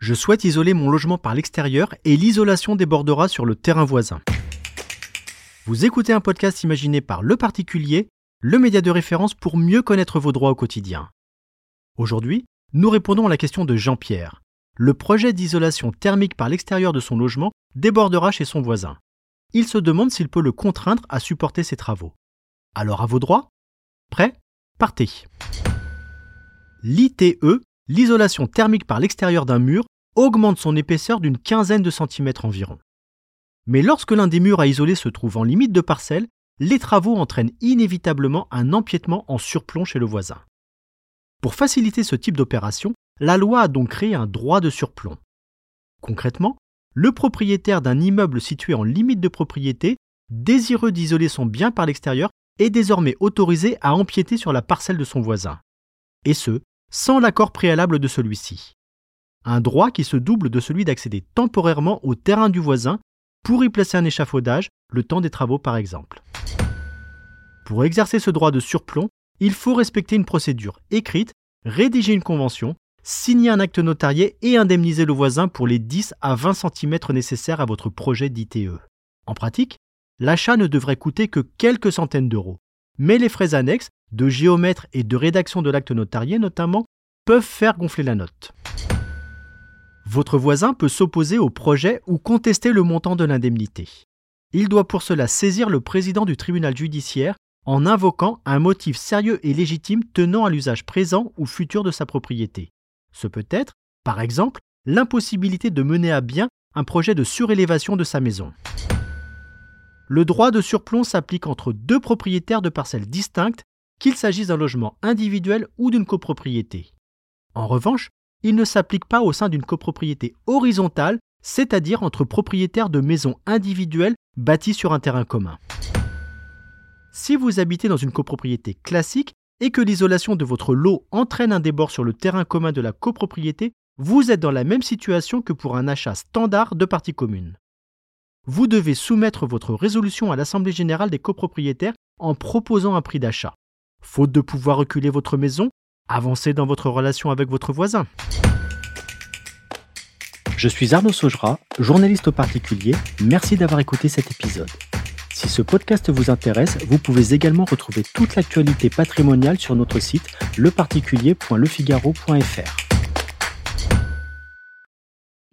Je souhaite isoler mon logement par l'extérieur et l'isolation débordera sur le terrain voisin. Vous écoutez un podcast imaginé par Le Particulier, le média de référence pour mieux connaître vos droits au quotidien. Aujourd'hui, nous répondons à la question de Jean-Pierre. Le projet d'isolation thermique par l'extérieur de son logement débordera chez son voisin. Il se demande s'il peut le contraindre à supporter ses travaux. Alors à vos droits Prêt? Partez L'ITE, l'isolation thermique par l'extérieur d'un mur, augmente son épaisseur d'une quinzaine de centimètres environ. Mais lorsque l'un des murs à isoler se trouve en limite de parcelle, les travaux entraînent inévitablement un empiètement en surplomb chez le voisin. Pour faciliter ce type d'opération, la loi a donc créé un droit de surplomb. Concrètement, le propriétaire d'un immeuble situé en limite de propriété, désireux d'isoler son bien par l'extérieur, est désormais autorisé à empiéter sur la parcelle de son voisin. Et ce, sans l'accord préalable de celui-ci un droit qui se double de celui d'accéder temporairement au terrain du voisin pour y placer un échafaudage, le temps des travaux par exemple. Pour exercer ce droit de surplomb, il faut respecter une procédure écrite, rédiger une convention, signer un acte notarié et indemniser le voisin pour les 10 à 20 cm nécessaires à votre projet d'ITE. En pratique, l'achat ne devrait coûter que quelques centaines d'euros. Mais les frais annexes, de géomètre et de rédaction de l'acte notarié notamment, peuvent faire gonfler la note. Votre voisin peut s'opposer au projet ou contester le montant de l'indemnité. Il doit pour cela saisir le président du tribunal judiciaire en invoquant un motif sérieux et légitime tenant à l'usage présent ou futur de sa propriété. Ce peut être, par exemple, l'impossibilité de mener à bien un projet de surélévation de sa maison. Le droit de surplomb s'applique entre deux propriétaires de parcelles distinctes, qu'il s'agisse d'un logement individuel ou d'une copropriété. En revanche, il ne s'applique pas au sein d'une copropriété horizontale, c'est-à-dire entre propriétaires de maisons individuelles bâties sur un terrain commun. Si vous habitez dans une copropriété classique et que l'isolation de votre lot entraîne un débord sur le terrain commun de la copropriété, vous êtes dans la même situation que pour un achat standard de parties communes. Vous devez soumettre votre résolution à l'Assemblée générale des copropriétaires en proposant un prix d'achat. Faute de pouvoir reculer votre maison, avancez dans votre relation avec votre voisin. Je suis Arnaud Saugera, journaliste au particulier. Merci d'avoir écouté cet épisode. Si ce podcast vous intéresse, vous pouvez également retrouver toute l'actualité patrimoniale sur notre site leparticulier.lefigaro.fr.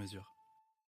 mesure.